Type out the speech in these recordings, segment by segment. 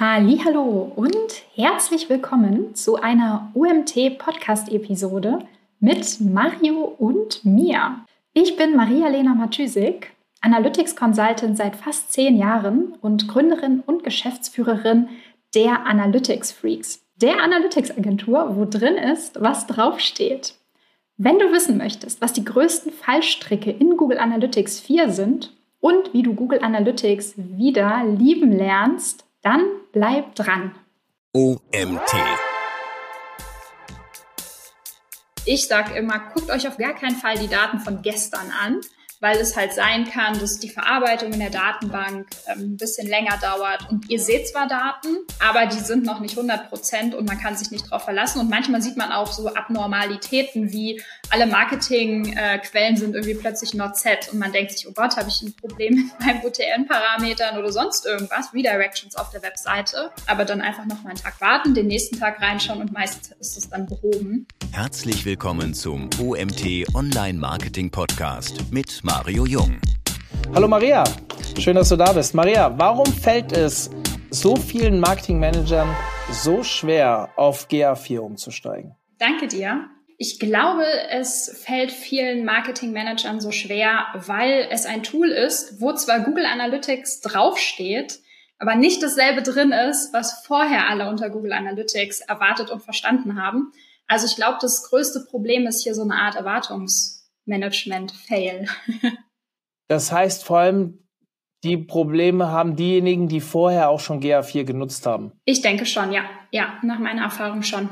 Hallo und herzlich willkommen zu einer UMT Podcast Episode mit Mario und mir. Ich bin Maria-Lena Matysik, Analytics Consultant seit fast zehn Jahren und Gründerin und Geschäftsführerin der Analytics Freaks, der Analytics Agentur, wo drin ist, was draufsteht. Wenn du wissen möchtest, was die größten Fallstricke in Google Analytics 4 sind und wie du Google Analytics wieder lieben lernst, dann bleib dran. OMT. Ich sage immer, guckt euch auf gar keinen Fall die Daten von gestern an, weil es halt sein kann, dass die Verarbeitung in der Datenbank ähm, ein bisschen länger dauert. Und ihr seht zwar Daten, aber die sind noch nicht 100 Prozent und man kann sich nicht darauf verlassen. Und manchmal sieht man auch so Abnormalitäten wie alle Marketingquellen äh, sind irgendwie plötzlich not set und man denkt sich, oh Gott, habe ich ein Problem mit meinen UTN-Parametern oder sonst irgendwas, Redirections auf der Webseite. Aber dann einfach noch mal einen Tag warten, den nächsten Tag reinschauen und meist ist es dann behoben. Herzlich willkommen zum OMT Online Marketing Podcast mit Mario Jung. Hallo Maria, schön, dass du da bist. Maria, warum fällt es so vielen Marketingmanagern so schwer, auf GA4 umzusteigen? Danke dir. Ich glaube, es fällt vielen Marketingmanagern so schwer, weil es ein Tool ist, wo zwar Google Analytics draufsteht, aber nicht dasselbe drin ist, was vorher alle unter Google Analytics erwartet und verstanden haben. Also ich glaube, das größte Problem ist hier so eine Art Erwartungs Management-Fail. das heißt vor allem, die Probleme haben diejenigen, die vorher auch schon GA4 genutzt haben. Ich denke schon, ja. Ja, nach meiner Erfahrung schon.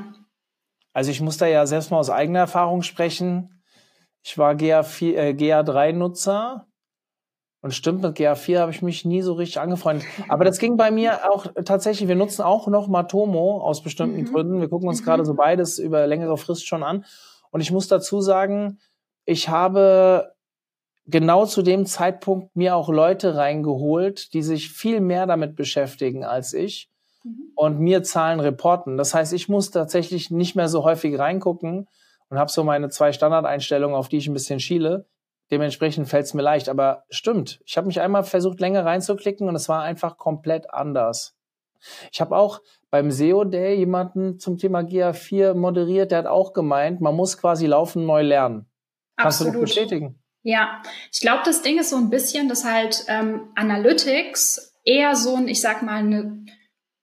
Also ich muss da ja selbst mal aus eigener Erfahrung sprechen. Ich war GA4, äh, GA3-Nutzer und stimmt, mit GA4 habe ich mich nie so richtig angefreundet. Aber das ging bei mir auch tatsächlich, wir nutzen auch noch Matomo aus bestimmten mhm. Gründen. Wir gucken uns mhm. gerade so beides über längere Frist schon an. Und ich muss dazu sagen, ich habe genau zu dem Zeitpunkt mir auch Leute reingeholt, die sich viel mehr damit beschäftigen als ich mhm. und mir Zahlen reporten. Das heißt, ich muss tatsächlich nicht mehr so häufig reingucken und habe so meine zwei Standardeinstellungen, auf die ich ein bisschen schiele. Dementsprechend fällt es mir leicht. Aber stimmt, ich habe mich einmal versucht, länger reinzuklicken und es war einfach komplett anders. Ich habe auch beim SEO Day jemanden zum Thema GA4 moderiert, der hat auch gemeint, man muss quasi laufen neu lernen. Kannst Absolut. du das bestätigen? Ja, ich glaube, das Ding ist so ein bisschen, dass halt ähm, Analytics eher so ein, ich sag mal, eine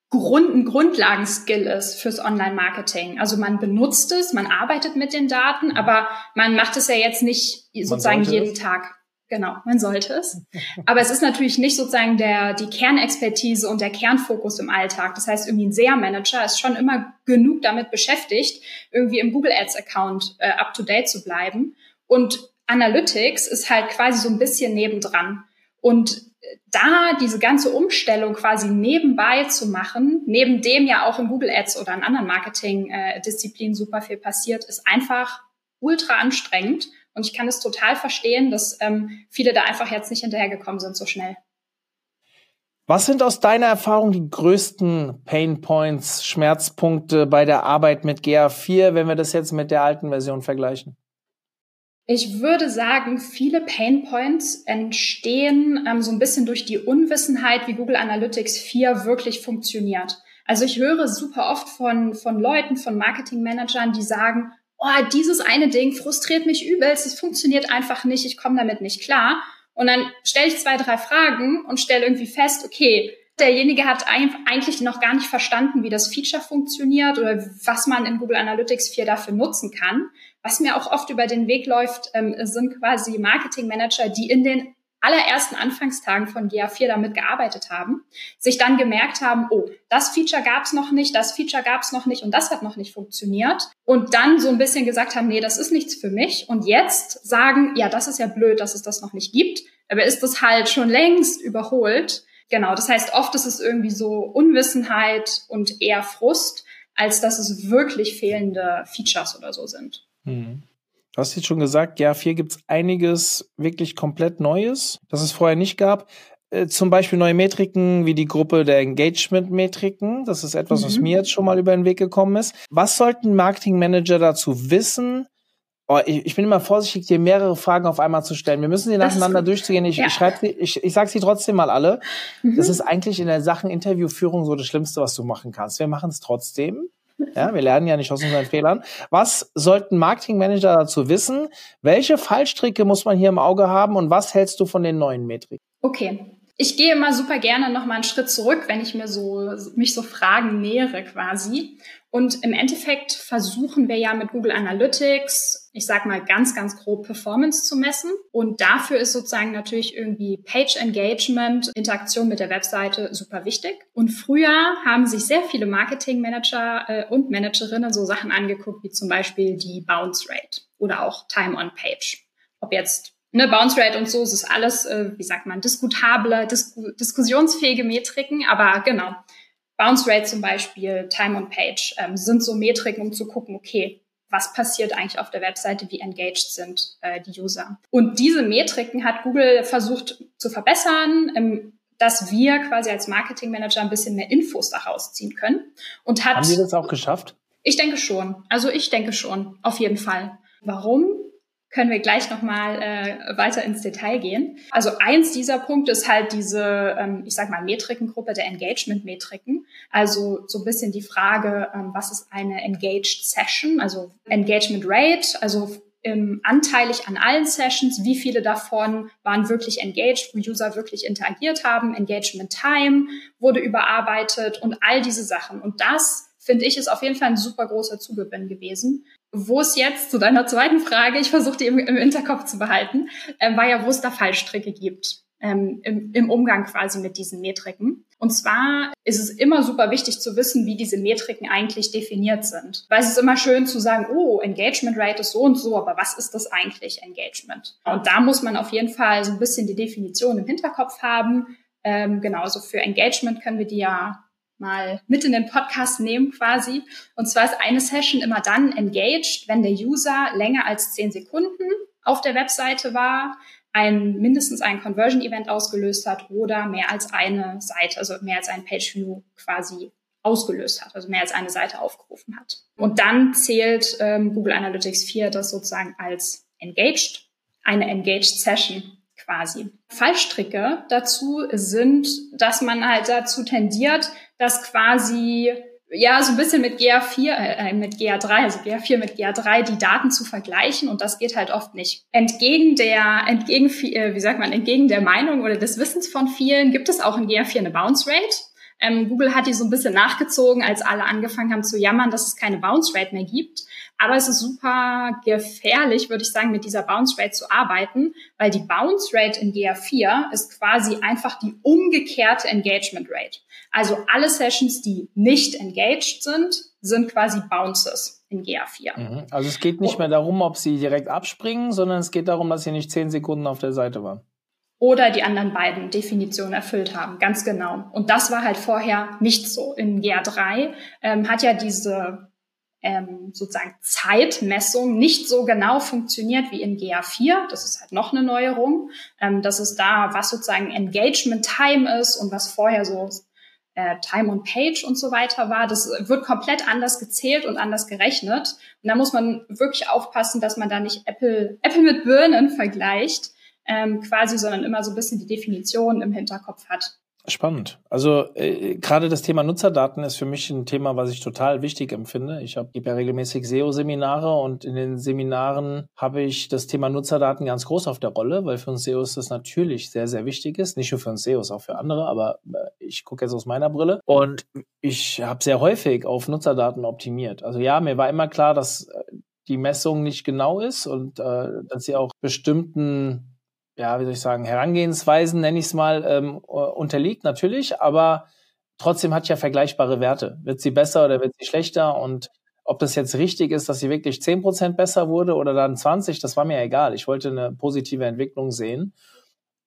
Grund, ein Grundlagenskill ist fürs Online-Marketing. Also man benutzt es, man arbeitet mit den Daten, aber man macht es ja jetzt nicht sozusagen jeden es. Tag. Genau, man sollte es. Aber es ist natürlich nicht sozusagen der, die Kernexpertise und der Kernfokus im Alltag. Das heißt, irgendwie ein SEA-Manager ist schon immer genug damit beschäftigt, irgendwie im Google Ads-Account äh, up-to-date zu bleiben. Und Analytics ist halt quasi so ein bisschen nebendran. Und da diese ganze Umstellung quasi nebenbei zu machen, neben dem ja auch in Google Ads oder in anderen Marketing-Disziplinen super viel passiert, ist einfach ultra anstrengend. Und ich kann es total verstehen, dass ähm, viele da einfach jetzt nicht hinterhergekommen sind so schnell. Was sind aus deiner Erfahrung die größten Pain Points, Schmerzpunkte bei der Arbeit mit GA4, wenn wir das jetzt mit der alten Version vergleichen? Ich würde sagen, viele Pain Points entstehen ähm, so ein bisschen durch die Unwissenheit, wie Google Analytics 4 wirklich funktioniert. Also ich höre super oft von, von Leuten, von Marketingmanagern, die sagen, oh, dieses eine Ding frustriert mich übelst, es funktioniert einfach nicht, ich komme damit nicht klar. Und dann stelle ich zwei, drei Fragen und stelle irgendwie fest, okay, derjenige hat eigentlich noch gar nicht verstanden, wie das Feature funktioniert oder was man in Google Analytics 4 dafür nutzen kann. Was mir auch oft über den Weg läuft, ähm, sind quasi Marketingmanager, die in den allerersten Anfangstagen von GA4 damit gearbeitet haben, sich dann gemerkt haben, oh, das Feature gab es noch nicht, das Feature gab es noch nicht und das hat noch nicht funktioniert und dann so ein bisschen gesagt haben, nee, das ist nichts für mich und jetzt sagen, ja, das ist ja blöd, dass es das noch nicht gibt, aber ist das halt schon längst überholt. Genau, das heißt, oft ist es irgendwie so Unwissenheit und eher Frust, als dass es wirklich fehlende Features oder so sind. Mhm. Du hast jetzt schon gesagt, ja, hier gibt es einiges wirklich komplett Neues, das es vorher nicht gab. Äh, zum Beispiel neue Metriken wie die Gruppe der Engagement-Metriken. Das ist etwas, mhm. was mir jetzt schon mal über den Weg gekommen ist. Was sollten Marketingmanager dazu wissen, Oh, ich, ich bin immer vorsichtig, dir mehrere Fragen auf einmal zu stellen. Wir müssen sie nacheinander durchzugehen. Ich, ja. ich schreibe sie, ich, ich sage sie trotzdem mal alle. Mhm. Das ist eigentlich in der Sachen Interviewführung so das Schlimmste, was du machen kannst. Wir machen es trotzdem. Ja, wir lernen ja nicht aus unseren Fehlern. Was sollten Marketingmanager dazu wissen? Welche Fallstricke muss man hier im Auge haben und was hältst du von den neuen Metriken? Okay. Ich gehe immer super gerne noch mal einen Schritt zurück, wenn ich mir so, mich so Fragen nähere quasi. Und im Endeffekt versuchen wir ja mit Google Analytics, ich sag mal ganz, ganz grob Performance zu messen. Und dafür ist sozusagen natürlich irgendwie Page Engagement, Interaktion mit der Webseite super wichtig. Und früher haben sich sehr viele Marketingmanager äh, und Managerinnen so Sachen angeguckt, wie zum Beispiel die Bounce Rate oder auch Time on Page. Ob jetzt ne, Bounce Rate und so, es ist alles, äh, wie sagt man, diskutable, disku diskussionsfähige Metriken, aber genau. Bounce Rate zum Beispiel, Time on Page ähm, sind so Metriken, um zu gucken, okay, was passiert eigentlich auf der Webseite, wie engaged sind äh, die User. Und diese Metriken hat Google versucht zu verbessern, ähm, dass wir quasi als Marketing Manager ein bisschen mehr Infos daraus ziehen können. Und hat, Haben Sie das auch geschafft? Ich denke schon. Also ich denke schon, auf jeden Fall. Warum? Können wir gleich nochmal äh, weiter ins Detail gehen. Also eins dieser Punkte ist halt diese, ähm, ich sag mal, Metrikengruppe der Engagement-Metriken. Also so ein bisschen die Frage, ähm, was ist eine Engaged Session, also Engagement Rate, also ähm, anteilig an allen Sessions, wie viele davon waren wirklich engaged, wo User wirklich interagiert haben, Engagement Time wurde überarbeitet und all diese Sachen. Und das finde ich, ist auf jeden Fall ein super großer Zugewinn gewesen. Wo es jetzt zu deiner zweiten Frage, ich versuche die im, im Hinterkopf zu behalten, äh, war ja, wo es da Fallstricke gibt. Ähm, im, im Umgang quasi mit diesen Metriken. Und zwar ist es immer super wichtig zu wissen, wie diese Metriken eigentlich definiert sind. Weil es ist immer schön zu sagen, oh, Engagement Rate ist so und so, aber was ist das eigentlich Engagement? Und da muss man auf jeden Fall so ein bisschen die Definition im Hinterkopf haben. Ähm, genauso für Engagement können wir die ja mal mit in den Podcast nehmen quasi. Und zwar ist eine Session immer dann engaged, wenn der User länger als zehn Sekunden auf der Webseite war, ein, mindestens ein Conversion-Event ausgelöst hat oder mehr als eine Seite, also mehr als ein Page-View quasi ausgelöst hat, also mehr als eine Seite aufgerufen hat. Und dann zählt ähm, Google Analytics 4 das sozusagen als engaged, eine engaged Session quasi. Fallstricke dazu sind, dass man halt dazu tendiert, dass quasi ja, so ein bisschen mit GA4, äh, mit GA3, also GA4 mit GA3 die Daten zu vergleichen und das geht halt oft nicht. Entgegen der, entgegen, äh, wie sagt man, entgegen der Meinung oder des Wissens von vielen gibt es auch in GA4 eine Bounce Rate. Ähm, Google hat die so ein bisschen nachgezogen, als alle angefangen haben zu jammern, dass es keine Bounce Rate mehr gibt. Aber es ist super gefährlich, würde ich sagen, mit dieser Bounce Rate zu arbeiten, weil die Bounce Rate in GA4 ist quasi einfach die umgekehrte Engagement Rate. Also alle Sessions, die nicht engaged sind, sind quasi Bounces in GA4. Mhm. Also es geht nicht mehr darum, ob sie direkt abspringen, sondern es geht darum, dass sie nicht zehn Sekunden auf der Seite waren oder die anderen beiden Definitionen erfüllt haben. Ganz genau. Und das war halt vorher nicht so. In GA3 ähm, hat ja diese ähm, sozusagen Zeitmessung nicht so genau funktioniert wie in GA4. Das ist halt noch eine Neuerung. Ähm, dass es da, was sozusagen Engagement Time ist und was vorher so äh, Time on Page und so weiter war, das wird komplett anders gezählt und anders gerechnet. Und da muss man wirklich aufpassen, dass man da nicht Apple, Apple mit Birnen vergleicht, ähm, quasi, sondern immer so ein bisschen die Definition im Hinterkopf hat. Spannend. Also äh, gerade das Thema Nutzerdaten ist für mich ein Thema, was ich total wichtig empfinde. Ich hab, gebe ja regelmäßig SEO-Seminare und in den Seminaren habe ich das Thema Nutzerdaten ganz groß auf der Rolle, weil für uns SEOs das natürlich sehr, sehr wichtig ist. Nicht nur für uns SEOs, auch für andere, aber äh, ich gucke jetzt aus meiner Brille. Und ich habe sehr häufig auf Nutzerdaten optimiert. Also ja, mir war immer klar, dass äh, die Messung nicht genau ist und äh, dass sie auch bestimmten ja, wie soll ich sagen, Herangehensweisen, nenne ich es mal, ähm, unterliegt natürlich, aber trotzdem hat ja vergleichbare Werte. Wird sie besser oder wird sie schlechter? Und ob das jetzt richtig ist, dass sie wirklich zehn Prozent besser wurde oder dann 20, das war mir egal. Ich wollte eine positive Entwicklung sehen.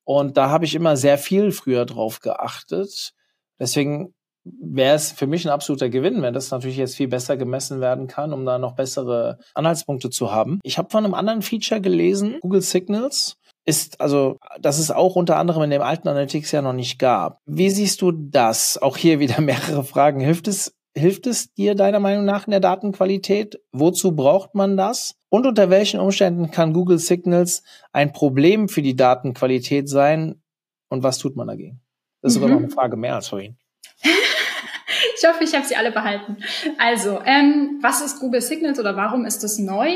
Und da habe ich immer sehr viel früher drauf geachtet. Deswegen wäre es für mich ein absoluter Gewinn, wenn das natürlich jetzt viel besser gemessen werden kann, um da noch bessere Anhaltspunkte zu haben. Ich habe von einem anderen Feature gelesen, Google Signals ist, also, das es auch unter anderem in dem alten Analytics ja noch nicht gab. Wie siehst du das? Auch hier wieder mehrere Fragen. Hilft es, hilft es dir deiner Meinung nach in der Datenqualität? Wozu braucht man das? Und unter welchen Umständen kann Google Signals ein Problem für die Datenqualität sein? Und was tut man dagegen? Das ist mhm. sogar noch eine Frage mehr als vorhin. ich hoffe, ich habe sie alle behalten. Also, ähm, was ist Google Signals oder warum ist es neu?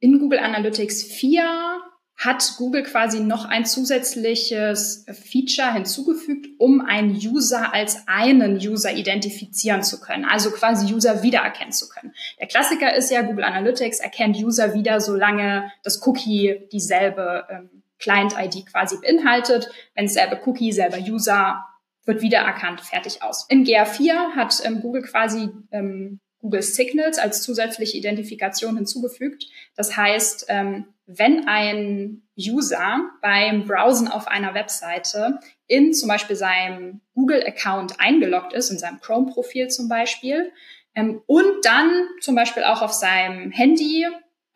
In Google Analytics 4 hat Google quasi noch ein zusätzliches Feature hinzugefügt, um einen User als einen User identifizieren zu können, also quasi User wiedererkennen zu können. Der Klassiker ist ja, Google Analytics erkennt User wieder, solange das Cookie dieselbe ähm, Client-ID quasi beinhaltet. Wenn selbe Cookie, selber User, wird wiedererkannt, fertig aus. In GA4 hat ähm, Google quasi ähm, Google Signals als zusätzliche Identifikation hinzugefügt. Das heißt, ähm, wenn ein User beim Browsen auf einer Webseite in zum Beispiel seinem Google-Account eingeloggt ist, in seinem Chrome-Profil zum Beispiel, ähm, und dann zum Beispiel auch auf seinem Handy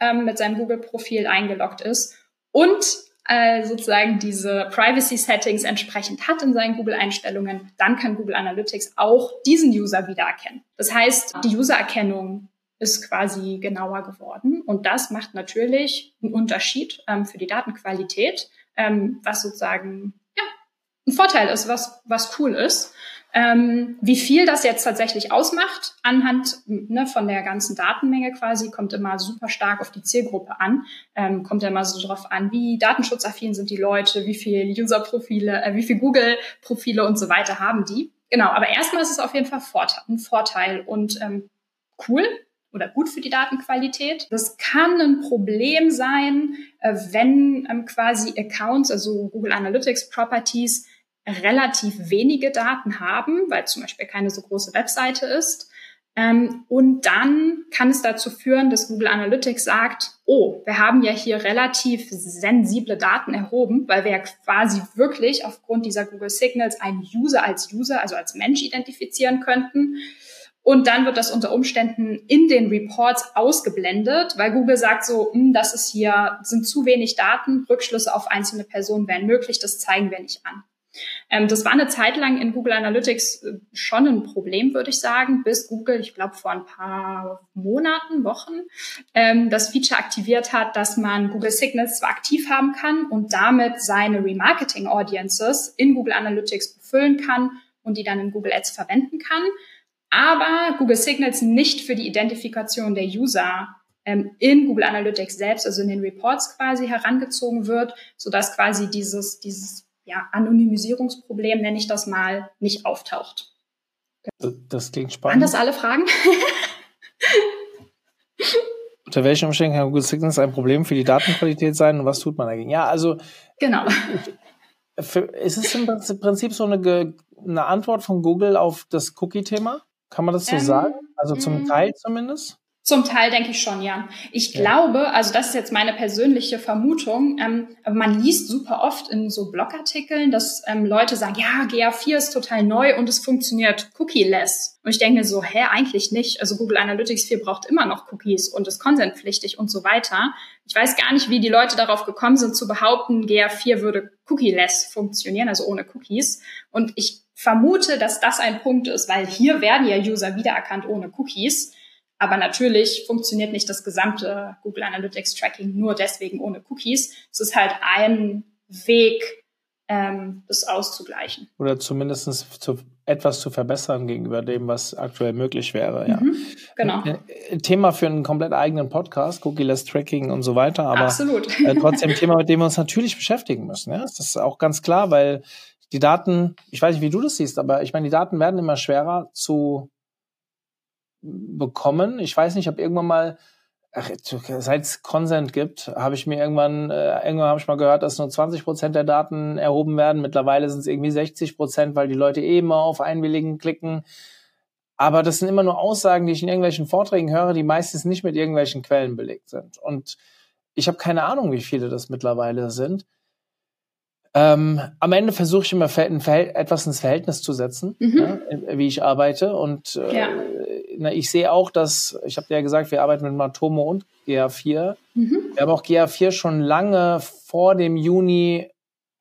ähm, mit seinem Google-Profil eingeloggt ist und äh, sozusagen diese Privacy-Settings entsprechend hat in seinen Google-Einstellungen, dann kann Google Analytics auch diesen User wiedererkennen. Das heißt, die User-Erkennung ist quasi genauer geworden. Und das macht natürlich einen Unterschied ähm, für die Datenqualität, ähm, was sozusagen ja, ein Vorteil ist, was, was cool ist. Ähm, wie viel das jetzt tatsächlich ausmacht, anhand ne, von der ganzen Datenmenge quasi, kommt immer super stark auf die Zielgruppe an. Ähm, kommt immer so drauf an, wie datenschutzaffin sind die Leute, wie viel User-Profile, äh, wie viel Google-Profile und so weiter haben die. Genau, aber erstmal ist es auf jeden Fall Vorteil, ein Vorteil und ähm, cool, oder gut für die Datenqualität. Das kann ein Problem sein, äh, wenn ähm, quasi Accounts, also Google Analytics Properties, relativ wenige Daten haben, weil zum Beispiel keine so große Webseite ist. Ähm, und dann kann es dazu führen, dass Google Analytics sagt, oh, wir haben ja hier relativ sensible Daten erhoben, weil wir ja quasi wirklich aufgrund dieser Google Signals einen User als User, also als Mensch identifizieren könnten. Und dann wird das unter Umständen in den Reports ausgeblendet, weil Google sagt so, hm, das ist hier, sind zu wenig Daten, Rückschlüsse auf einzelne Personen wären möglich, das zeigen wir nicht an. Ähm, das war eine Zeit lang in Google Analytics äh, schon ein Problem, würde ich sagen, bis Google, ich glaube vor ein paar Monaten, Wochen, ähm, das Feature aktiviert hat, dass man Google Signals zwar aktiv haben kann und damit seine Remarketing Audiences in Google Analytics befüllen kann und die dann in Google Ads verwenden kann aber Google Signals nicht für die Identifikation der User ähm, in Google Analytics selbst, also in den Reports quasi herangezogen wird, sodass quasi dieses, dieses ja, Anonymisierungsproblem, nenne ich das mal, nicht auftaucht. Das, das klingt spannend. Waren das alle Fragen? Unter welchen Umständen kann Google Signals ein Problem für die Datenqualität sein und was tut man dagegen? Ja, also. Genau. Für, ist es im Prinzip so eine, eine Antwort von Google auf das Cookie-Thema? Kann man das so ähm, sagen? Also zum mm. Teil zumindest? Zum Teil denke ich schon, ja. Ich ja. glaube, also das ist jetzt meine persönliche Vermutung, ähm, man liest super oft in so Blogartikeln, dass ähm, Leute sagen, ja, GA4 ist total neu und es funktioniert cookie-less. Und ich denke so, hä, eigentlich nicht. Also Google Analytics 4 braucht immer noch Cookies und ist consentpflichtig und so weiter. Ich weiß gar nicht, wie die Leute darauf gekommen sind zu behaupten, GA4 würde cookie-less funktionieren, also ohne Cookies. Und ich vermute, dass das ein Punkt ist, weil hier werden ja User wiedererkannt ohne Cookies. Aber natürlich funktioniert nicht das gesamte Google Analytics Tracking nur deswegen ohne Cookies. Es ist halt ein Weg, ähm, das auszugleichen. Oder zumindest zu, etwas zu verbessern gegenüber dem, was aktuell möglich wäre. Ja. Mhm, genau. Äh, Thema für einen komplett eigenen Podcast, Cookie-less Tracking und so weiter. Aber Absolut. Äh, trotzdem ein Thema, mit dem wir uns natürlich beschäftigen müssen. Ja? Das ist auch ganz klar, weil die Daten, ich weiß nicht, wie du das siehst, aber ich meine, die Daten werden immer schwerer zu bekommen. Ich weiß nicht, ob irgendwann mal, seit es Consent gibt, habe ich mir irgendwann, äh, irgendwann habe ich mal gehört, dass nur 20 Prozent der Daten erhoben werden. Mittlerweile sind es irgendwie 60 Prozent, weil die Leute eh immer auf Einwilligen klicken. Aber das sind immer nur Aussagen, die ich in irgendwelchen Vorträgen höre, die meistens nicht mit irgendwelchen Quellen belegt sind. Und ich habe keine Ahnung, wie viele das mittlerweile sind. Ähm, am Ende versuche ich immer ein etwas ins Verhältnis zu setzen, mhm. ja, wie ich arbeite. Und äh, ja. na, ich sehe auch, dass, ich habe ja gesagt, wir arbeiten mit Matomo und GA4. Mhm. Wir haben auch GA4 schon lange vor dem Juni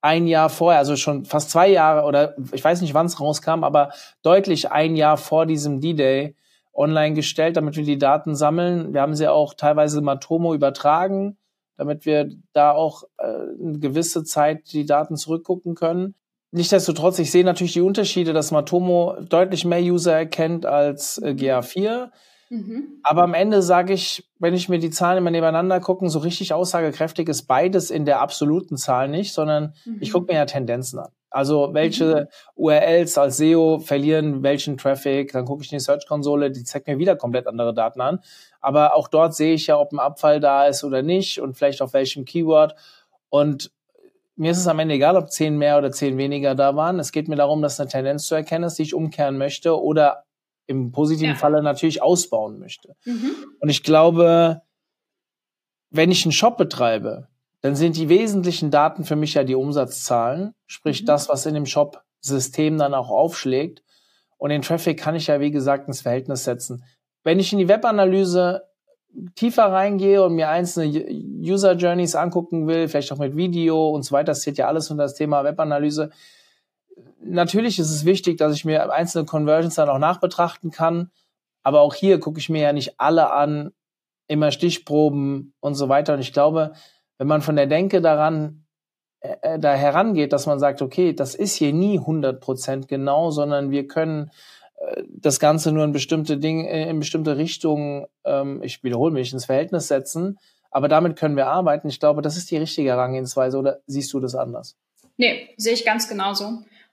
ein Jahr vorher, also schon fast zwei Jahre oder ich weiß nicht, wann es rauskam, aber deutlich ein Jahr vor diesem D-Day online gestellt, damit wir die Daten sammeln. Wir haben sie auch teilweise Matomo übertragen, damit wir da auch äh, eine gewisse Zeit die Daten zurückgucken können. Nichtsdestotrotz, ich sehe natürlich die Unterschiede, dass Matomo deutlich mehr User erkennt als äh, GA4. Mhm. Aber am Ende sage ich, wenn ich mir die Zahlen immer nebeneinander gucken, so richtig aussagekräftig ist beides in der absoluten Zahl nicht, sondern mhm. ich gucke mir ja Tendenzen an. Also welche mhm. URLs als SEO verlieren welchen Traffic, dann gucke ich in die Search-Konsole, die zeigt mir wieder komplett andere Daten an. Aber auch dort sehe ich ja, ob ein Abfall da ist oder nicht und vielleicht auf welchem Keyword. Und mir ist es am Ende egal, ob zehn mehr oder zehn weniger da waren. Es geht mir darum, dass eine Tendenz zu erkennen ist, die ich umkehren möchte oder im positiven ja. Falle natürlich ausbauen möchte. Mhm. Und ich glaube, wenn ich einen Shop betreibe, dann sind die wesentlichen Daten für mich ja die Umsatzzahlen, sprich mhm. das, was in dem Shop-System dann auch aufschlägt. Und den Traffic kann ich ja, wie gesagt, ins Verhältnis setzen. Wenn ich in die Webanalyse tiefer reingehe und mir einzelne User Journeys angucken will, vielleicht auch mit Video und so weiter, das zählt ja alles unter das Thema Webanalyse. Natürlich ist es wichtig, dass ich mir einzelne Conversions dann auch nachbetrachten kann. Aber auch hier gucke ich mir ja nicht alle an, immer Stichproben und so weiter. Und ich glaube, wenn man von der Denke daran äh, äh, da herangeht, dass man sagt, okay, das ist hier nie 100 Prozent genau, sondern wir können äh, das Ganze nur in bestimmte Dinge, äh, in bestimmte Richtungen, ähm, ich wiederhole mich, ins Verhältnis setzen. Aber damit können wir arbeiten. Ich glaube, das ist die richtige Herangehensweise. Oder siehst du das anders? Nee, sehe ich ganz genauso.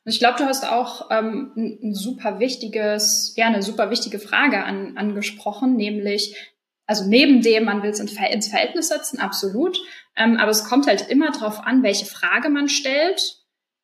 Und ich glaube, du hast auch ähm, ein super wichtiges, ja, eine super wichtige Frage an, angesprochen, nämlich, also neben dem, man will es ins Verhältnis setzen, absolut. Ähm, aber es kommt halt immer darauf an, welche Frage man stellt,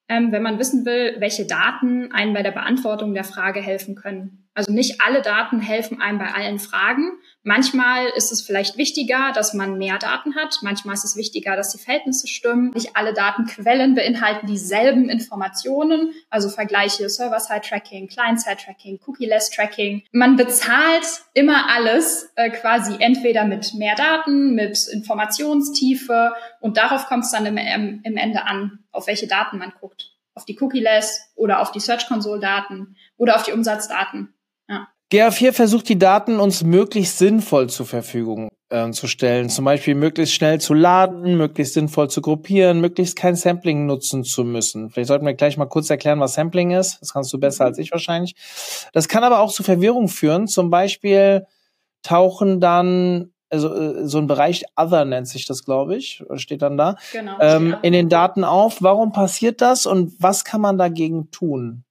ähm, wenn man wissen will, welche Daten einen bei der Beantwortung der Frage helfen können. Also nicht alle Daten helfen einem bei allen Fragen. Manchmal ist es vielleicht wichtiger, dass man mehr Daten hat. Manchmal ist es wichtiger, dass die Verhältnisse stimmen. Nicht alle Datenquellen beinhalten dieselben Informationen. Also Vergleiche Server-Side-Tracking, Client-Side-Tracking, Cookie-less-Tracking. Man bezahlt immer alles äh, quasi entweder mit mehr Daten, mit Informationstiefe und darauf kommt es dann im, im Ende an, auf welche Daten man guckt. Auf die Cookie-less oder auf die Search-Console-Daten oder auf die Umsatzdaten. GA4 versucht die Daten uns möglichst sinnvoll zur Verfügung äh, zu stellen. Zum Beispiel möglichst schnell zu laden, möglichst sinnvoll zu gruppieren, möglichst kein Sampling nutzen zu müssen. Vielleicht sollten wir gleich mal kurz erklären, was Sampling ist. Das kannst du besser als ich wahrscheinlich. Das kann aber auch zu Verwirrung führen. Zum Beispiel tauchen dann also äh, so ein Bereich Other nennt sich das, glaube ich, steht dann da, genau, ähm, in den Daten auf. Warum passiert das und was kann man dagegen tun?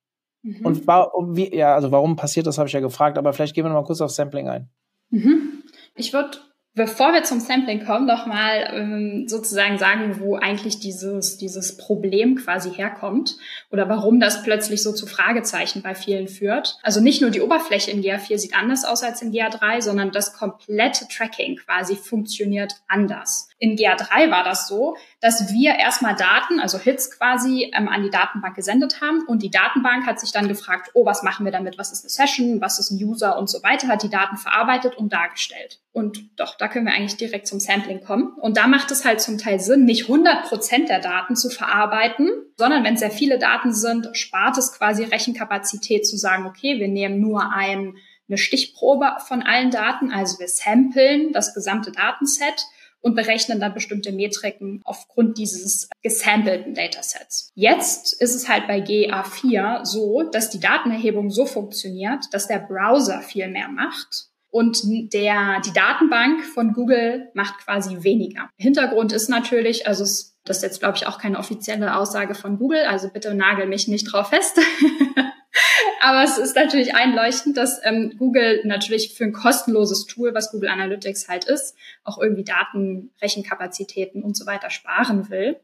Mhm. Und wie, ja, also warum passiert das, habe ich ja gefragt, aber vielleicht gehen wir noch mal kurz auf Sampling ein. Mhm. Ich würde Bevor wir zum Sampling kommen, nochmal ähm, sozusagen sagen, wo eigentlich dieses, dieses Problem quasi herkommt oder warum das plötzlich so zu Fragezeichen bei vielen führt. Also nicht nur die Oberfläche in GA4 sieht anders aus als in GA3, sondern das komplette Tracking quasi funktioniert anders. In GA3 war das so, dass wir erstmal Daten, also Hits quasi, ähm, an die Datenbank gesendet haben und die Datenbank hat sich dann gefragt, oh, was machen wir damit? Was ist eine Session? Was ist ein User? Und so weiter, hat die Daten verarbeitet und dargestellt. Und doch, da können wir eigentlich direkt zum Sampling kommen. Und da macht es halt zum Teil Sinn, nicht 100 Prozent der Daten zu verarbeiten, sondern wenn sehr viele Daten sind, spart es quasi Rechenkapazität zu sagen, okay, wir nehmen nur ein, eine Stichprobe von allen Daten, also wir samplen das gesamte Datenset und berechnen dann bestimmte Metriken aufgrund dieses gesampelten Datasets. Jetzt ist es halt bei GA4 so, dass die Datenerhebung so funktioniert, dass der Browser viel mehr macht und der, die Datenbank von Google macht quasi weniger. Hintergrund ist natürlich, also es, das ist jetzt glaube ich auch keine offizielle Aussage von Google, also bitte nagel mich nicht drauf fest. Aber es ist natürlich einleuchtend, dass ähm, Google natürlich für ein kostenloses Tool, was Google Analytics halt ist, auch irgendwie Daten, Rechenkapazitäten und so weiter sparen will.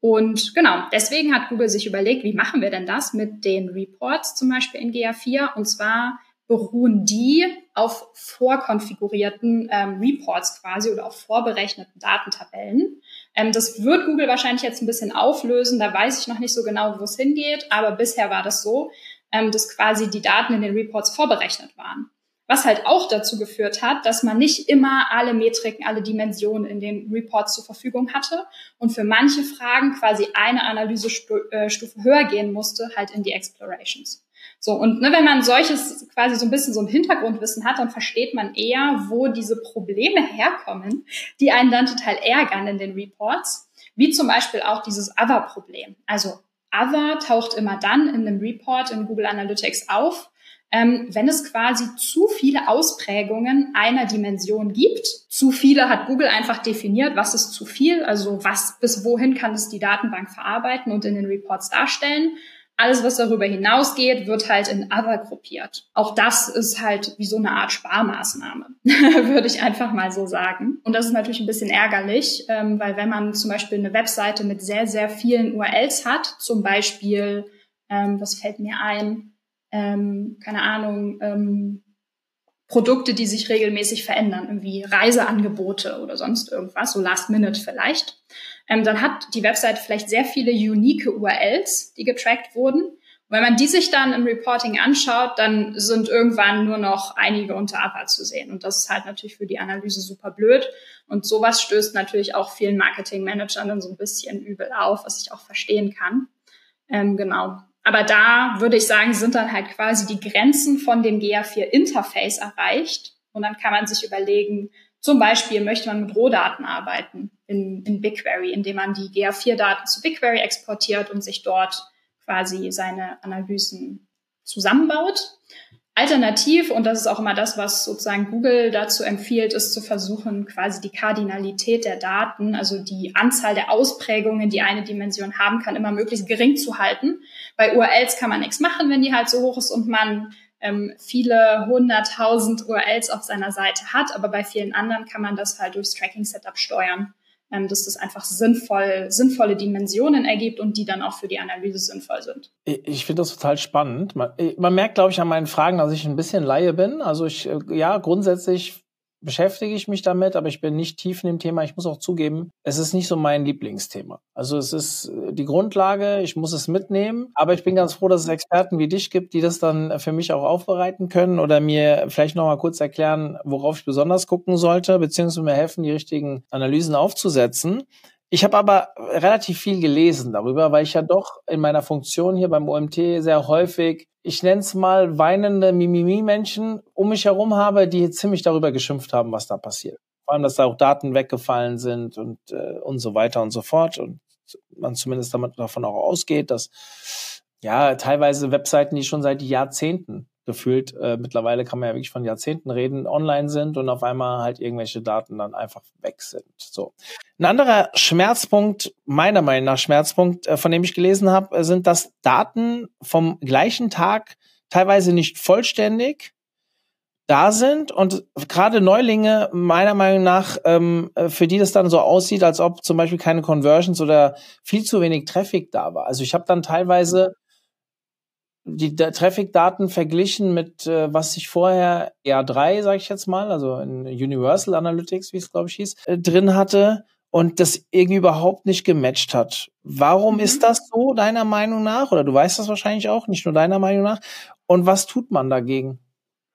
Und genau, deswegen hat Google sich überlegt, wie machen wir denn das mit den Reports zum Beispiel in GA4? Und zwar beruhen die auf vorkonfigurierten ähm, Reports quasi oder auf vorberechneten Datentabellen. Ähm, das wird Google wahrscheinlich jetzt ein bisschen auflösen. Da weiß ich noch nicht so genau, wo es hingeht. Aber bisher war das so, ähm, dass quasi die Daten in den Reports vorberechnet waren. Was halt auch dazu geführt hat, dass man nicht immer alle Metriken, alle Dimensionen in den Reports zur Verfügung hatte und für manche Fragen quasi eine Analysestufe höher gehen musste, halt in die Explorations. So, und ne, wenn man solches quasi so ein bisschen so ein Hintergrundwissen hat, dann versteht man eher, wo diese Probleme herkommen, die einen dann total ärgern in den Reports, wie zum Beispiel auch dieses Other-Problem. Also Other taucht immer dann in einem Report in Google Analytics auf, ähm, wenn es quasi zu viele Ausprägungen einer Dimension gibt. Zu viele hat Google einfach definiert, was ist zu viel, also was bis wohin kann es die Datenbank verarbeiten und in den Reports darstellen. Alles, was darüber hinausgeht, wird halt in Other gruppiert. Auch das ist halt wie so eine Art Sparmaßnahme, würde ich einfach mal so sagen. Und das ist natürlich ein bisschen ärgerlich, ähm, weil wenn man zum Beispiel eine Webseite mit sehr, sehr vielen URLs hat, zum Beispiel, ähm, was fällt mir ein, ähm, keine Ahnung, ähm, Produkte, die sich regelmäßig verändern, irgendwie Reiseangebote oder sonst irgendwas, so Last Minute vielleicht, ähm, dann hat die Website vielleicht sehr viele unique URLs, die getrackt wurden. Und wenn man die sich dann im Reporting anschaut, dann sind irgendwann nur noch einige unter APA zu sehen. Und das ist halt natürlich für die Analyse super blöd. Und sowas stößt natürlich auch vielen Marketing-Managern dann so ein bisschen übel auf, was ich auch verstehen kann. Ähm, genau. Aber da würde ich sagen, sind dann halt quasi die Grenzen von dem GA4 Interface erreicht. Und dann kann man sich überlegen, zum Beispiel möchte man mit Rohdaten arbeiten in, in BigQuery, indem man die GA4-Daten zu BigQuery exportiert und sich dort quasi seine Analysen zusammenbaut. Alternativ, und das ist auch immer das, was sozusagen Google dazu empfiehlt, ist zu versuchen, quasi die Kardinalität der Daten, also die Anzahl der Ausprägungen, die eine Dimension haben kann, immer möglichst gering zu halten. Bei URLs kann man nichts machen, wenn die halt so hoch ist und man ähm, viele hunderttausend URLs auf seiner Seite hat, aber bei vielen anderen kann man das halt durchs Tracking-Setup steuern ähm, dass das einfach sinnvoll, sinnvolle Dimensionen ergibt und die dann auch für die Analyse sinnvoll sind. Ich finde das total spannend. Man, man merkt, glaube ich, an meinen Fragen, dass ich ein bisschen Laie bin. Also ich, äh, ja, grundsätzlich beschäftige ich mich damit, aber ich bin nicht tief in dem Thema. Ich muss auch zugeben, es ist nicht so mein Lieblingsthema. Also es ist äh, die Grundlage, ich muss es mitnehmen, aber ich bin ganz froh, dass es Experten wie dich gibt, die das dann für mich auch aufbereiten können oder mir vielleicht noch mal kurz erklären, worauf ich besonders gucken sollte, beziehungsweise mir helfen, die richtigen Analysen aufzusetzen. Ich habe aber relativ viel gelesen darüber, weil ich ja doch in meiner Funktion hier beim OMT sehr häufig, ich nenne es mal, weinende Mimimi-Menschen um mich herum habe, die ziemlich darüber geschimpft haben, was da passiert. Vor allem, dass da auch Daten weggefallen sind und, äh, und so weiter und so fort. Und man zumindest damit davon auch ausgeht, dass ja teilweise Webseiten, die schon seit Jahrzehnten gefühlt, äh, mittlerweile kann man ja wirklich von Jahrzehnten reden, online sind und auf einmal halt irgendwelche Daten dann einfach weg sind. So. Ein anderer Schmerzpunkt, meiner Meinung nach Schmerzpunkt, äh, von dem ich gelesen habe, äh, sind, dass Daten vom gleichen Tag teilweise nicht vollständig da sind und gerade Neulinge meiner Meinung nach, ähm, äh, für die das dann so aussieht, als ob zum Beispiel keine Conversions oder viel zu wenig Traffic da war. Also ich habe dann teilweise die Traffic-Daten verglichen mit, äh, was ich vorher R3, sage ich jetzt mal, also in Universal Analytics, wie es glaube ich hieß, äh, drin hatte und das irgendwie überhaupt nicht gematcht hat. Warum mhm. ist das so, deiner Meinung nach? Oder du weißt das wahrscheinlich auch, nicht nur deiner Meinung nach. Und was tut man dagegen?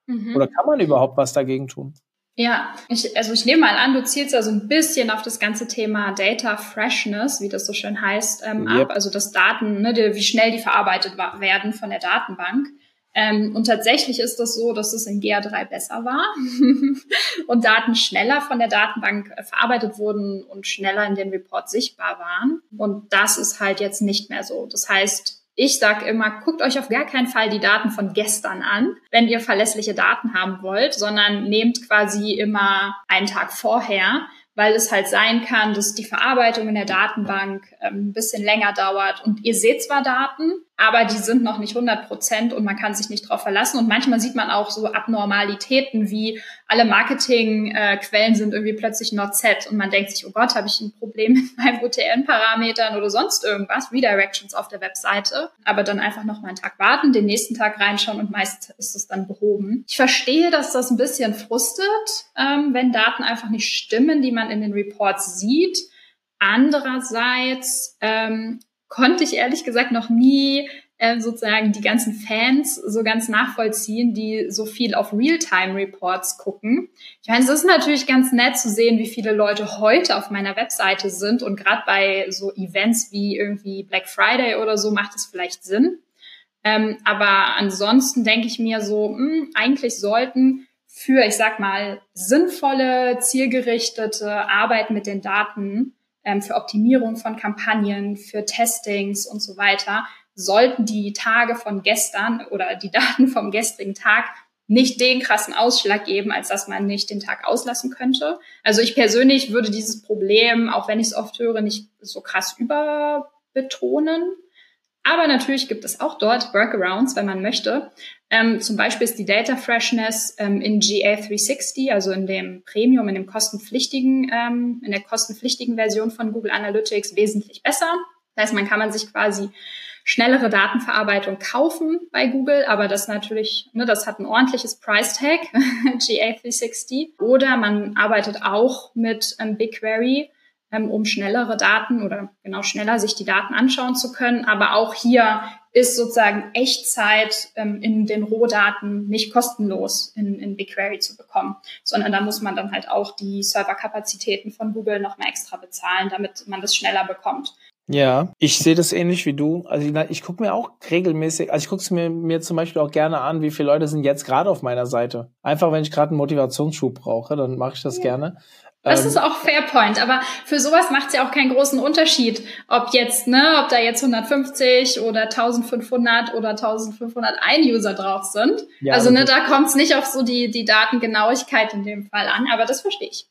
Mhm. Oder kann man überhaupt was dagegen tun? Ja, ich, also ich nehme mal an, du zielst ja so ein bisschen auf das ganze Thema Data Freshness, wie das so schön heißt, ähm, yep. ab. Also dass Daten, ne, die, wie schnell die verarbeitet werden von der Datenbank. Ähm, und tatsächlich ist das so, dass es in GA3 besser war und Daten schneller von der Datenbank äh, verarbeitet wurden und schneller in den Report sichtbar waren. Und das ist halt jetzt nicht mehr so. Das heißt, ich sage immer, guckt euch auf gar keinen Fall die Daten von gestern an, wenn ihr verlässliche Daten haben wollt, sondern nehmt quasi immer einen Tag vorher, weil es halt sein kann, dass die Verarbeitung in der Datenbank ähm, ein bisschen länger dauert. Und ihr seht zwar Daten, aber die sind noch nicht 100 Prozent und man kann sich nicht darauf verlassen. Und manchmal sieht man auch so Abnormalitäten wie alle Marketingquellen äh, sind irgendwie plötzlich not set und man denkt sich, oh Gott, habe ich ein Problem mit meinen UTN-Parametern oder sonst irgendwas, Redirections auf der Webseite. Aber dann einfach noch mal einen Tag warten, den nächsten Tag reinschauen und meist ist es dann behoben. Ich verstehe, dass das ein bisschen frustet, ähm, wenn Daten einfach nicht stimmen, die man in den Reports sieht. Andererseits ähm, konnte ich ehrlich gesagt noch nie äh, sozusagen die ganzen Fans so ganz nachvollziehen, die so viel auf Realtime-Reports gucken. Ich meine, es ist natürlich ganz nett zu sehen, wie viele Leute heute auf meiner Webseite sind und gerade bei so Events wie irgendwie Black Friday oder so macht es vielleicht Sinn. Ähm, aber ansonsten denke ich mir so, mh, hm, eigentlich sollten für, ich sag mal, sinnvolle, zielgerichtete Arbeit mit den Daten, ähm, für Optimierung von Kampagnen, für Testings und so weiter, sollten die Tage von gestern oder die Daten vom gestrigen Tag nicht den krassen Ausschlag geben, als dass man nicht den Tag auslassen könnte. Also ich persönlich würde dieses Problem, auch wenn ich es oft höre, nicht so krass überbetonen. Aber natürlich gibt es auch dort Workarounds, wenn man möchte. Ähm, zum Beispiel ist die Data Freshness ähm, in GA360, also in dem Premium, in dem kostenpflichtigen, ähm, in der kostenpflichtigen Version von Google Analytics wesentlich besser. Das heißt, man kann man sich quasi schnellere Datenverarbeitung kaufen bei Google, aber das natürlich, ne, das hat ein ordentliches Price Tag, GA360. Oder man arbeitet auch mit ähm, BigQuery, um schnellere Daten oder genau schneller sich die Daten anschauen zu können. Aber auch hier ist sozusagen Echtzeit ähm, in den Rohdaten nicht kostenlos in, in BigQuery zu bekommen, sondern da muss man dann halt auch die Serverkapazitäten von Google nochmal extra bezahlen, damit man das schneller bekommt. Ja, ich sehe das ähnlich wie du. Also ich, ich gucke mir auch regelmäßig, also ich gucke es mir, mir zum Beispiel auch gerne an, wie viele Leute sind jetzt gerade auf meiner Seite. Einfach, wenn ich gerade einen Motivationsschub brauche, dann mache ich das ja. gerne. Das ähm, ist auch Fairpoint, aber für sowas macht es ja auch keinen großen Unterschied, ob jetzt, ne, ob da jetzt 150 oder 1500 oder 1501 User drauf sind. Ja, also, ne, da kommt es nicht auf so die, die Datengenauigkeit in dem Fall an, aber das verstehe ich.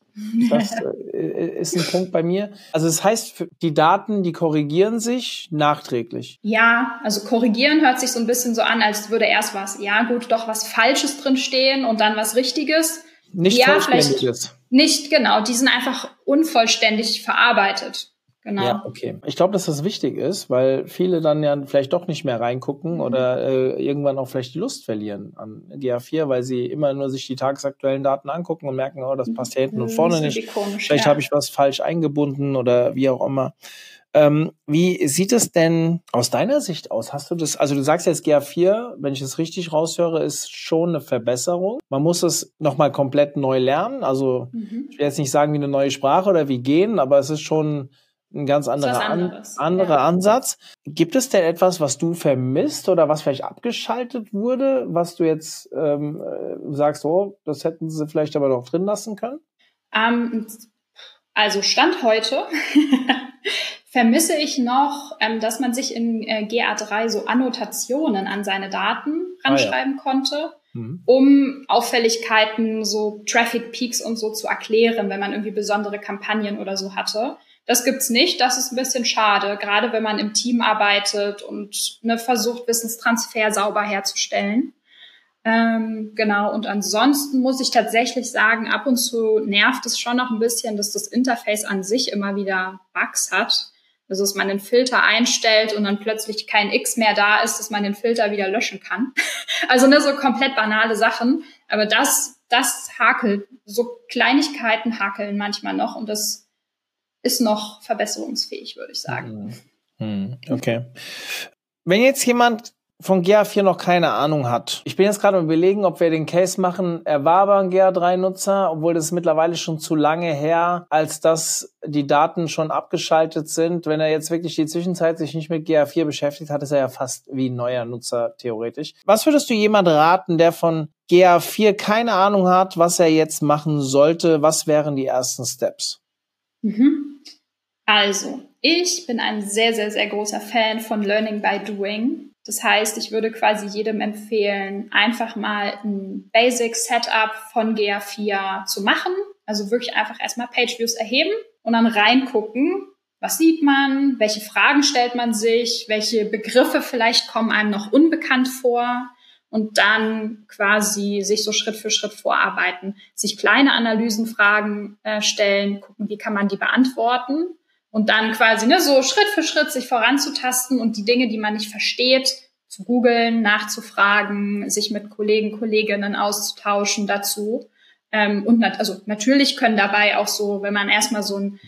Das äh, ist ein Punkt bei mir. Also, das heißt, die Daten, die korrigieren sich nachträglich. Ja, also korrigieren hört sich so ein bisschen so an, als würde erst was, ja gut, doch was Falsches drin stehen und dann was Richtiges. Nicht ja, vollständiges. Nicht, genau. Die sind einfach unvollständig verarbeitet. Genau. Ja, okay. Ich glaube, dass das wichtig ist, weil viele dann ja vielleicht doch nicht mehr reingucken mhm. oder äh, irgendwann auch vielleicht die Lust verlieren an GA4, weil sie immer nur sich die tagesaktuellen Daten angucken und merken, oh, das passt hier hinten mhm. und vorne nicht. Vielleicht ja. habe ich was falsch eingebunden oder wie auch immer. Ähm, wie sieht es denn aus deiner Sicht aus? Hast du das, also du sagst jetzt GA4, wenn ich es richtig raushöre, ist schon eine Verbesserung. Man muss es nochmal komplett neu lernen. Also mhm. ich will jetzt nicht sagen wie eine neue Sprache oder wie gehen, aber es ist schon ein ganz anderer, an, anderer ja. Ansatz. Gibt es denn etwas, was du vermisst oder was vielleicht abgeschaltet wurde, was du jetzt ähm, äh, sagst, oh, das hätten sie vielleicht aber noch drin lassen können? Um, ähm, also Stand heute vermisse ich noch, ähm, dass man sich in äh, GA3 so Annotationen an seine Daten ranschreiben ah, ja. konnte, mhm. um Auffälligkeiten, so Traffic Peaks und so zu erklären, wenn man irgendwie besondere Kampagnen oder so hatte. Das gibt's nicht. Das ist ein bisschen schade, gerade wenn man im Team arbeitet und ne, versucht, Wissenstransfer sauber herzustellen. Ähm, genau, und ansonsten muss ich tatsächlich sagen, ab und zu nervt es schon noch ein bisschen, dass das Interface an sich immer wieder Bugs hat. Also, dass man den Filter einstellt und dann plötzlich kein X mehr da ist, dass man den Filter wieder löschen kann. Also, ne, so komplett banale Sachen. Aber das, das hakelt. So Kleinigkeiten hakeln manchmal noch und das ist noch verbesserungsfähig, würde ich sagen. Hm. Okay. Wenn jetzt jemand von GA4 noch keine Ahnung hat. Ich bin jetzt gerade überlegen, ob wir den Case machen, er war aber ein GA3-Nutzer, obwohl das mittlerweile schon zu lange her, als dass die Daten schon abgeschaltet sind. Wenn er jetzt wirklich die Zwischenzeit sich nicht mit GA4 beschäftigt hat, ist er ja fast wie ein neuer Nutzer theoretisch. Was würdest du jemand raten, der von GA4 keine Ahnung hat, was er jetzt machen sollte? Was wären die ersten Steps? Mhm. Also, ich bin ein sehr, sehr, sehr großer Fan von Learning by Doing. Das heißt, ich würde quasi jedem empfehlen, einfach mal ein Basic Setup von GA4 zu machen. Also wirklich einfach erstmal Pageviews erheben und dann reingucken. Was sieht man? Welche Fragen stellt man sich? Welche Begriffe vielleicht kommen einem noch unbekannt vor? Und dann quasi sich so Schritt für Schritt vorarbeiten, sich kleine Analysenfragen äh, stellen, gucken, wie kann man die beantworten und dann quasi ne, so Schritt für Schritt sich voranzutasten und die Dinge, die man nicht versteht, zu googeln, nachzufragen, sich mit Kollegen, Kolleginnen auszutauschen dazu. Ähm, und nat also natürlich können dabei auch so, wenn man erstmal so ein,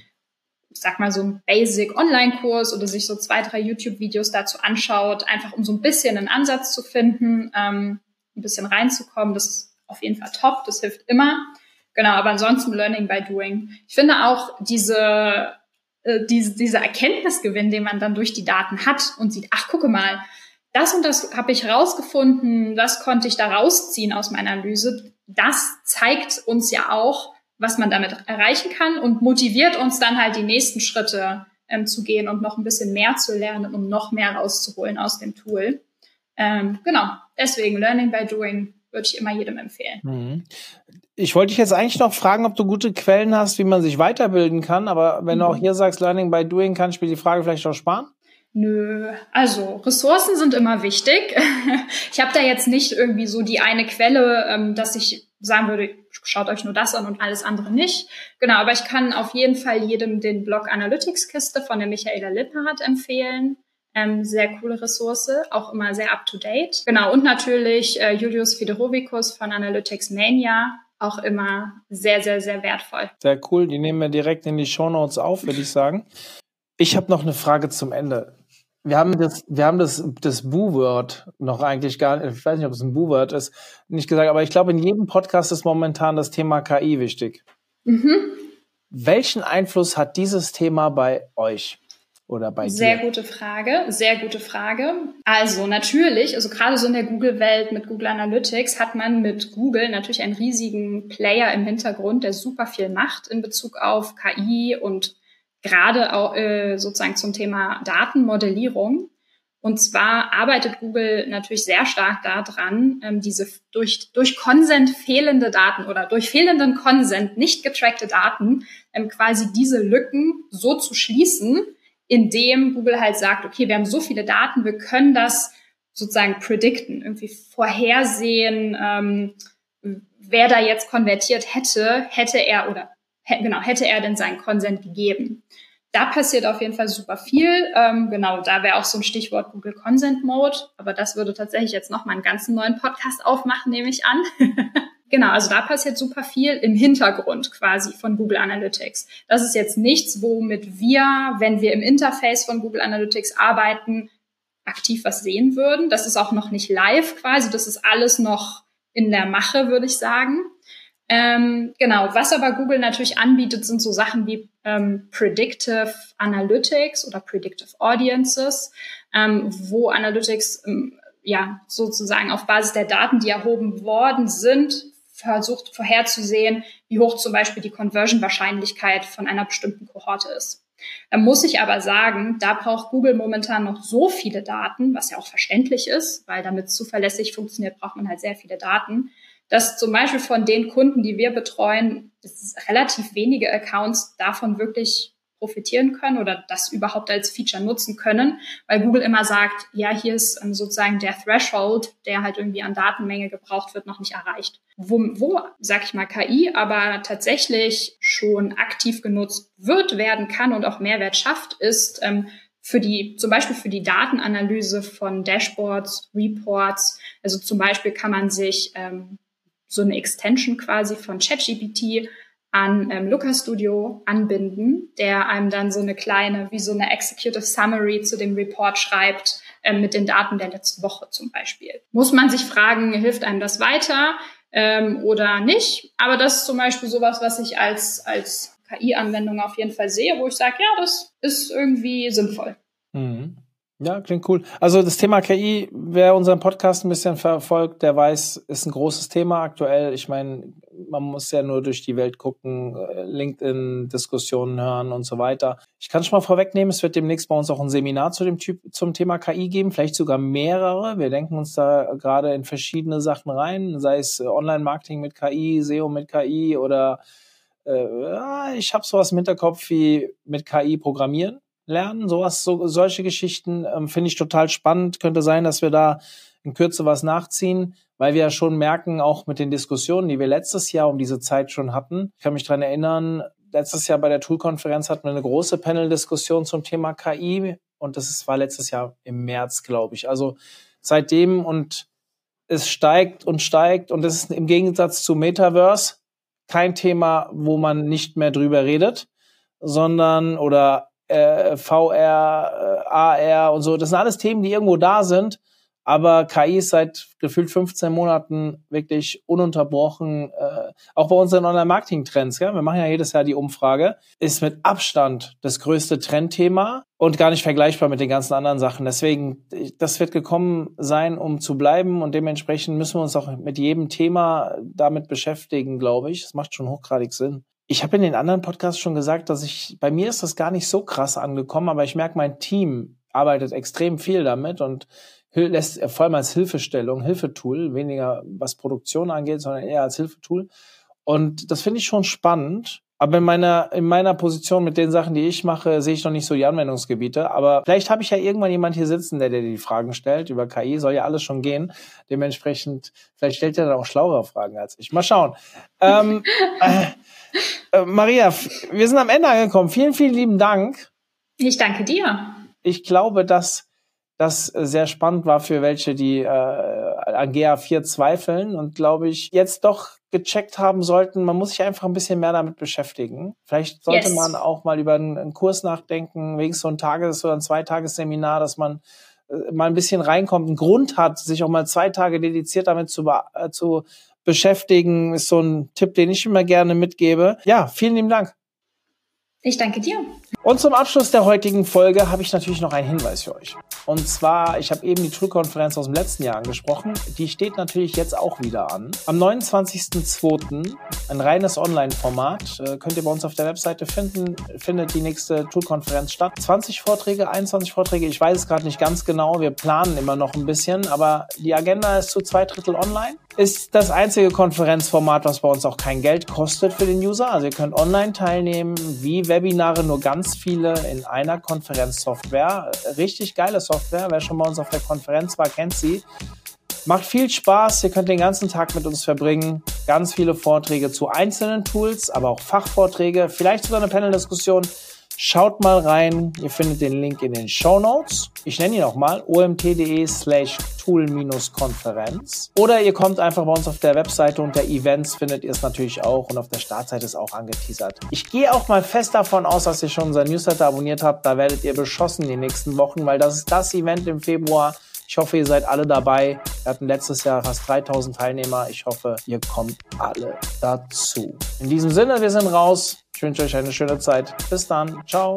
ich sag mal, so ein Basic Online-Kurs oder sich so zwei, drei YouTube-Videos dazu anschaut, einfach um so ein bisschen einen Ansatz zu finden, ähm, ein bisschen reinzukommen, das ist auf jeden Fall top, das hilft immer. Genau, aber ansonsten Learning by Doing. Ich finde auch diese äh, diese, dieser Erkenntnisgewinn, den man dann durch die Daten hat und sieht, ach, gucke mal, das und das habe ich rausgefunden, das konnte ich da rausziehen aus meiner Analyse. Das zeigt uns ja auch, was man damit erreichen kann und motiviert uns dann halt die nächsten Schritte ähm, zu gehen und noch ein bisschen mehr zu lernen, um noch mehr rauszuholen aus dem Tool. Ähm, genau, deswegen Learning by Doing würde ich immer jedem empfehlen. Mhm. Ich wollte dich jetzt eigentlich noch fragen, ob du gute Quellen hast, wie man sich weiterbilden kann, aber wenn mhm. du auch hier sagst, Learning by Doing, kann ich mir die Frage vielleicht auch sparen? Nö, also Ressourcen sind immer wichtig. Ich habe da jetzt nicht irgendwie so die eine Quelle, ähm, dass ich sagen würde, schaut euch nur das an und alles andere nicht. Genau, aber ich kann auf jeden Fall jedem den Blog Analytics Kiste von der Michaela Lippert empfehlen. Ähm, sehr coole Ressource, auch immer sehr up to date. Genau, und natürlich äh, Julius Fedorovikus von Analytics Mania, auch immer sehr, sehr, sehr wertvoll. Sehr cool, die nehmen wir direkt in die Show Notes auf, würde ich sagen. Ich habe noch eine Frage zum Ende wir haben das, wir haben das, das Bu-Word noch eigentlich gar nicht, ich weiß nicht, ob es ein Bu-Word ist, nicht gesagt, aber ich glaube, in jedem Podcast ist momentan das Thema KI wichtig. Mhm. Welchen Einfluss hat dieses Thema bei euch? Oder bei sehr dir? gute Frage, sehr gute Frage. Also natürlich, also gerade so in der Google-Welt mit Google Analytics hat man mit Google natürlich einen riesigen Player im Hintergrund, der super viel macht in Bezug auf KI und gerade auch äh, sozusagen zum Thema Datenmodellierung. Und zwar arbeitet Google natürlich sehr stark daran, ähm, diese durch, durch Consent fehlende Daten oder durch fehlenden Consent nicht getrackte Daten ähm, quasi diese Lücken so zu schließen, indem Google halt sagt, okay, wir haben so viele Daten, wir können das sozusagen predikten, irgendwie vorhersehen, ähm, wer da jetzt konvertiert hätte, hätte er oder genau, hätte er denn seinen Consent gegeben? Da passiert auf jeden Fall super viel. Ähm, genau, da wäre auch so ein Stichwort Google Consent Mode, aber das würde tatsächlich jetzt noch mal einen ganzen neuen Podcast aufmachen, nehme ich an. genau, also da passiert super viel im Hintergrund quasi von Google Analytics. Das ist jetzt nichts, womit wir, wenn wir im Interface von Google Analytics arbeiten, aktiv was sehen würden. Das ist auch noch nicht live quasi, das ist alles noch in der Mache, würde ich sagen. Ähm, genau, was aber Google natürlich anbietet, sind so Sachen wie ähm, Predictive Analytics oder Predictive Audiences, ähm, wo Analytics ähm, ja sozusagen auf Basis der Daten, die erhoben worden sind, versucht vorherzusehen, wie hoch zum Beispiel die Conversion-Wahrscheinlichkeit von einer bestimmten Kohorte ist. Da muss ich aber sagen, da braucht Google momentan noch so viele Daten, was ja auch verständlich ist, weil damit zuverlässig funktioniert, braucht man halt sehr viele Daten, dass zum Beispiel von den Kunden, die wir betreuen, relativ wenige Accounts davon wirklich profitieren können oder das überhaupt als Feature nutzen können, weil Google immer sagt, ja, hier ist ähm, sozusagen der Threshold, der halt irgendwie an Datenmenge gebraucht wird, noch nicht erreicht. Wo, wo sag ich mal, KI aber tatsächlich schon aktiv genutzt wird, werden kann und auch Mehrwert schafft, ist ähm, für die, zum Beispiel für die Datenanalyse von Dashboards, Reports. Also zum Beispiel kann man sich ähm, so eine Extension quasi von ChatGPT an ähm, Looker Studio anbinden, der einem dann so eine kleine, wie so eine Executive Summary zu dem Report schreibt, ähm, mit den Daten der letzten Woche zum Beispiel. Muss man sich fragen, hilft einem das weiter ähm, oder nicht? Aber das ist zum Beispiel sowas, was ich als, als KI-Anwendung auf jeden Fall sehe, wo ich sage, ja, das ist irgendwie sinnvoll. Mhm. Ja, klingt cool. Also das Thema KI, wer unseren Podcast ein bisschen verfolgt, der weiß, ist ein großes Thema aktuell. Ich meine, man muss ja nur durch die Welt gucken, äh, LinkedIn-Diskussionen hören und so weiter. Ich kann schon mal vorwegnehmen, es wird demnächst bei uns auch ein Seminar zu dem Typ, zum Thema KI geben, vielleicht sogar mehrere. Wir denken uns da gerade in verschiedene Sachen rein, sei es Online-Marketing mit KI, SEO mit KI oder äh, ich habe sowas im Hinterkopf wie mit KI programmieren lernen. Sowas, so, solche Geschichten ähm, finde ich total spannend. Könnte sein, dass wir da in Kürze was nachziehen, weil wir ja schon merken, auch mit den Diskussionen, die wir letztes Jahr um diese Zeit schon hatten. Ich kann mich dran erinnern, letztes Jahr bei der Tool-Konferenz hatten wir eine große Panel-Diskussion zum Thema KI und das war letztes Jahr im März, glaube ich. Also seitdem und es steigt und steigt und es ist im Gegensatz zu Metaverse kein Thema, wo man nicht mehr drüber redet, sondern oder äh, VR, äh, AR und so. Das sind alles Themen, die irgendwo da sind. Aber KI ist seit gefühlt 15 Monaten wirklich ununterbrochen, äh, auch bei unseren Online-Marketing-Trends, wir machen ja jedes Jahr die Umfrage, ist mit Abstand das größte Trendthema. und gar nicht vergleichbar mit den ganzen anderen Sachen. Deswegen, das wird gekommen sein, um zu bleiben und dementsprechend müssen wir uns auch mit jedem Thema damit beschäftigen, glaube ich. Das macht schon hochgradig Sinn. Ich habe in den anderen Podcasts schon gesagt, dass ich, bei mir ist das gar nicht so krass angekommen, aber ich merke, mein Team arbeitet extrem viel damit und lässt vor allem als Hilfestellung, Hilfetool, weniger was Produktion angeht, sondern eher als Hilfetool. Und das finde ich schon spannend. Aber in meiner, in meiner Position mit den Sachen, die ich mache, sehe ich noch nicht so die Anwendungsgebiete. Aber vielleicht habe ich ja irgendwann jemand hier sitzen, der dir die Fragen stellt. Über KI soll ja alles schon gehen. Dementsprechend, vielleicht stellt er dann auch schlauere Fragen als ich. Mal schauen. ähm, äh, äh, Maria, wir sind am Ende angekommen. Vielen, vielen lieben Dank. Ich danke dir. Ich glaube, dass das sehr spannend war für welche, die äh, an GA4 zweifeln und glaube ich jetzt doch gecheckt haben sollten, man muss sich einfach ein bisschen mehr damit beschäftigen. Vielleicht sollte yes. man auch mal über einen, einen, Kurs nachdenken, wegen so ein Tages- oder ein Zweitagesseminar, dass man äh, mal ein bisschen reinkommt, einen Grund hat, sich auch mal zwei Tage dediziert damit zu, äh, zu beschäftigen, ist so ein Tipp, den ich immer gerne mitgebe. Ja, vielen lieben Dank. Ich danke dir. Und zum Abschluss der heutigen Folge habe ich natürlich noch einen Hinweis für euch. Und zwar, ich habe eben die Tool-Konferenz aus dem letzten Jahr angesprochen. Die steht natürlich jetzt auch wieder an. Am 29.02. ein reines Online-Format. Äh, könnt ihr bei uns auf der Webseite finden. Findet die nächste Tool-Konferenz statt. 20 Vorträge, 21 Vorträge. Ich weiß es gerade nicht ganz genau. Wir planen immer noch ein bisschen. Aber die Agenda ist zu zwei Drittel online ist das einzige Konferenzformat, was bei uns auch kein Geld kostet für den User. Also ihr könnt online teilnehmen, wie Webinare, nur ganz viele in einer Konferenzsoftware. Richtig geile Software. Wer schon bei uns auf der Konferenz war, kennt sie. Macht viel Spaß. Ihr könnt den ganzen Tag mit uns verbringen. Ganz viele Vorträge zu einzelnen Tools, aber auch Fachvorträge. Vielleicht sogar eine Panel-Diskussion. Schaut mal rein. Ihr findet den Link in den Show Notes. Ich nenne ihn auch mal omt.de slash tool-konferenz. Oder ihr kommt einfach bei uns auf der Webseite unter Events findet ihr es natürlich auch und auf der Startseite ist auch angeteasert. Ich gehe auch mal fest davon aus, dass ihr schon unser Newsletter abonniert habt. Da werdet ihr beschossen die nächsten Wochen, weil das ist das Event im Februar. Ich hoffe, ihr seid alle dabei. Wir hatten letztes Jahr fast 3000 Teilnehmer. Ich hoffe, ihr kommt alle dazu. In diesem Sinne, wir sind raus. Ich wünsche euch eine schöne Zeit. Bis dann. Ciao.